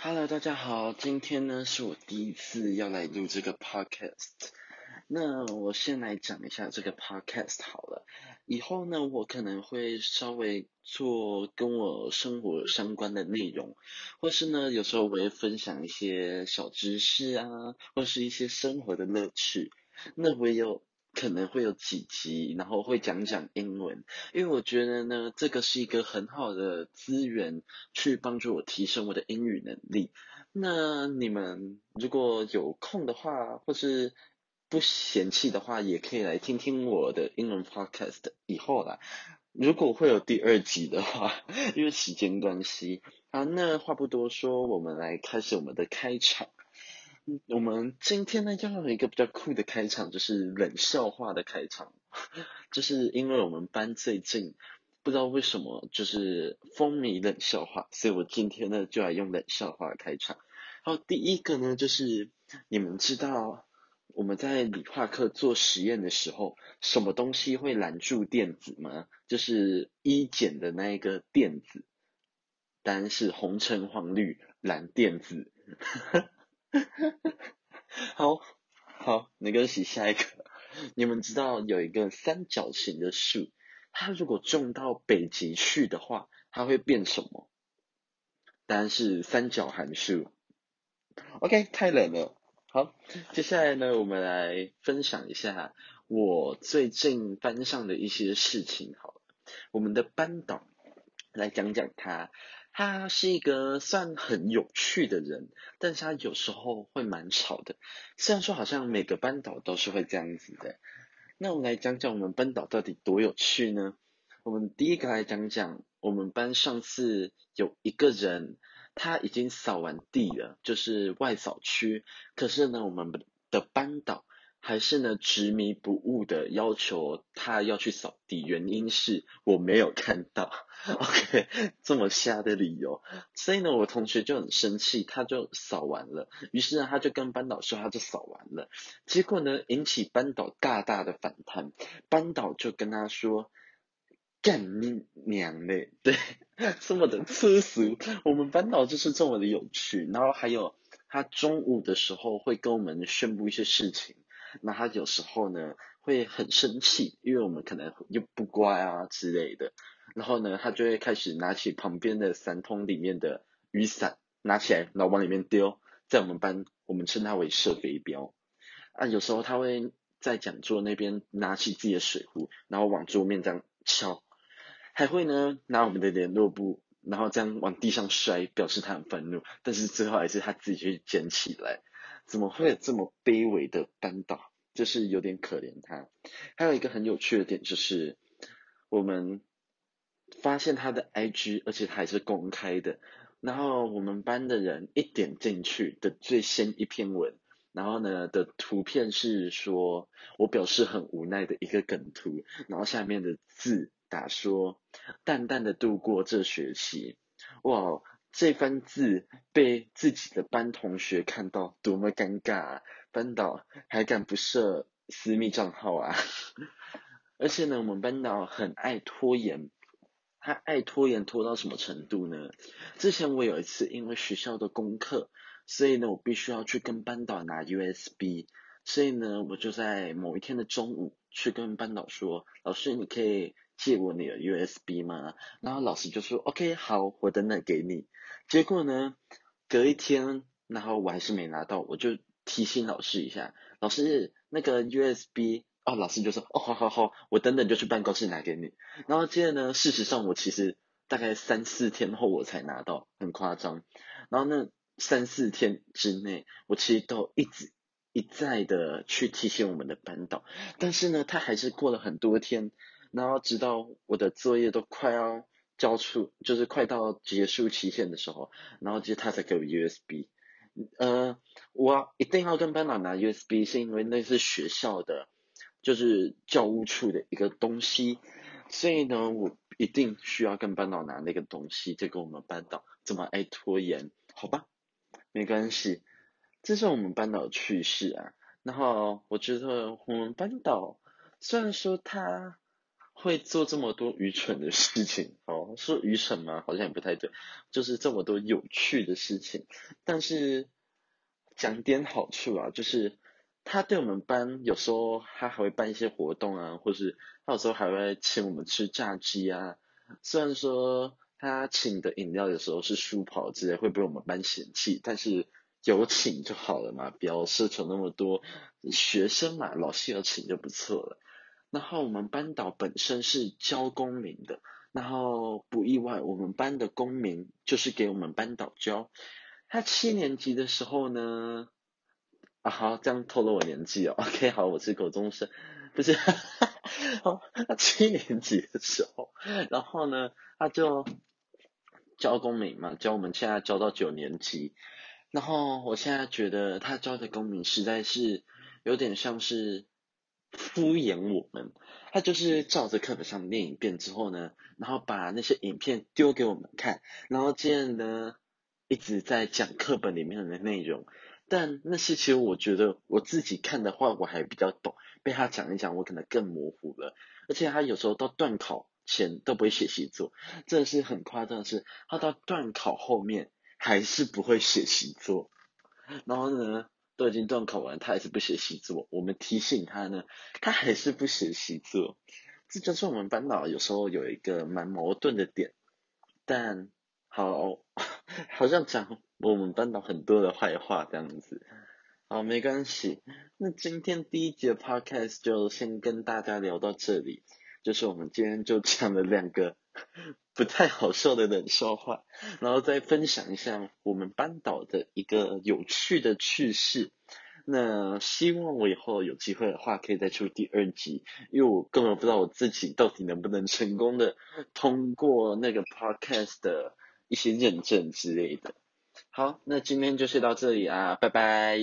Hello，大家好，今天呢是我第一次要来录这个 podcast。那我先来讲一下这个 podcast 好了。以后呢，我可能会稍微做跟我生活相关的内容，或是呢，有时候我会分享一些小知识啊，或是一些生活的乐趣。那我有。可能会有几集，然后会讲讲英文，因为我觉得呢，这个是一个很好的资源，去帮助我提升我的英语能力。那你们如果有空的话，或是不嫌弃的话，也可以来听听我的英文 podcast。以后啦，如果会有第二集的话，因为时间关系，好，那话不多说，我们来开始我们的开场。我们今天呢，要用一个比较酷的开场，就是冷笑话的开场。就是因为我们班最近不知道为什么就是风靡冷笑话，所以我今天呢就来用冷笑话开场。好，第一个呢就是你们知道我们在理化课做实验的时候，什么东西会拦住电子吗？就是一减的那一个电子，答案是红橙黄绿蓝电子。好，好，没关系，下一个。你们知道有一个三角形的树，它如果种到北极去的话，它会变什么？答案是三角函数。OK，太冷了。好，接下来呢，我们来分享一下我最近班上的一些事情。好了，我们的班导来讲讲他。他是一个算很有趣的人，但是他有时候会蛮吵的。虽然说好像每个班导都是会这样子的。那我们来讲讲我们班导到底多有趣呢？我们第一个来讲讲，我们班上次有一个人，他已经扫完地了，就是外扫区。可是呢，我们的班导。还是呢，执迷不悟的要求他要去扫地，原因是我没有看到。OK，这么瞎的理由，所以呢，我同学就很生气，他就扫完了。于是呢，他就跟班导说，他就扫完了。结果呢，引起班导大大的反弹。班导就跟他说：“干你娘嘞！”对，这么的粗俗。我们班导就是这么的有趣。然后还有，他中午的时候会跟我们宣布一些事情。那他有时候呢会很生气，因为我们可能又不乖啊之类的。然后呢，他就会开始拿起旁边的伞桶里面的雨伞，拿起来然后往里面丢。在我们班，我们称他为射飞镖。啊，有时候他会在讲座那边拿起自己的水壶，然后往桌面这样敲。还会呢拿我们的联络簿，然后这样往地上摔，表示他很愤怒。但是最后还是他自己去捡起来。怎么会有这么卑微的班导？就是有点可怜他。还有一个很有趣的点就是，我们发现他的 IG，而且他还是公开的。然后我们班的人一点进去的最先一篇文，然后呢的图片是说我表示很无奈的一个梗图，然后下面的字打说淡淡的度过这学期，哇。这番字被自己的班同学看到，多么尴尬啊！班导还敢不设私密账号啊？而且呢，我们班导很爱拖延，他爱拖延拖到什么程度呢？之前我有一次因为学校的功课，所以呢，我必须要去跟班导拿 USB，所以呢，我就在某一天的中午去跟班导说：“老师，你可以。”借我你的 USB 吗？然后老师就说 OK 好，我等等给你。结果呢，隔一天，然后我还是没拿到，我就提醒老师一下，老师那个 USB 哦，老师就说哦好好好，我等等就去办公室拿给你。然后接着呢，事实上我其实大概三四天后我才拿到，很夸张。然后那三四天之内，我其实都一直一再的去提醒我们的班导，但是呢，他还是过了很多天。然后直到我的作业都快要交出，就是快到结束期限的时候，然后接他才给我 USB。呃，我一定要跟班导拿 USB，是因为那是学校的，就是教务处的一个东西，所以呢，我一定需要跟班导拿那个东西。这个我们班导这么爱拖延，好吧，没关系，这是我们班导的趣事啊。然后我觉得我们班导虽然说他。会做这么多愚蠢的事情，哦，说愚蠢吗？好像也不太对，就是这么多有趣的事情。但是讲点好处啊，就是他对我们班有时候他还会办一些活动啊，或是他有时候还会请我们吃炸鸡啊。虽然说他请的饮料有时候是书跑之类，会被我们班嫌弃，但是有请就好了嘛，不要奢求那么多。学生嘛，老师有请就不错了。然后我们班导本身是教公民的，然后不意外，我们班的公民就是给我们班导教。他七年级的时候呢，啊好，这样透露我年纪哦。OK，好，我是国中生，不是，好，他七年级的时候，然后呢，他就教公民嘛，教我们现在教到九年级。然后我现在觉得他教的公民实在是有点像是。敷衍我们，他就是照着课本上念一遍之后呢，然后把那些影片丢给我们看，然后接着呢一直在讲课本里面的内容。但那些其实我觉得我自己看的话我还比较懂，被他讲一讲我可能更模糊了。而且他有时候到段考前都不会写习作，这是很夸张的是，他到段考后面还是不会写习作，然后呢，都已经段考完，他还是不写习作。我们提醒他呢，他还是不写习作。这就是我们班导有时候有一个蛮矛盾的点。但好，好像讲我们班导很多的坏话这样子。好，没关系。那今天第一节 podcast 就先跟大家聊到这里。就是我们今天就讲了两个不太好笑的冷笑话，然后再分享一下我们班导的一个有趣的趣事。那希望我以后有机会的话，可以再出第二集，因为我根本不知道我自己到底能不能成功的通过那个 podcast 的一些认证之类的。好，那今天就先到这里啊，拜拜。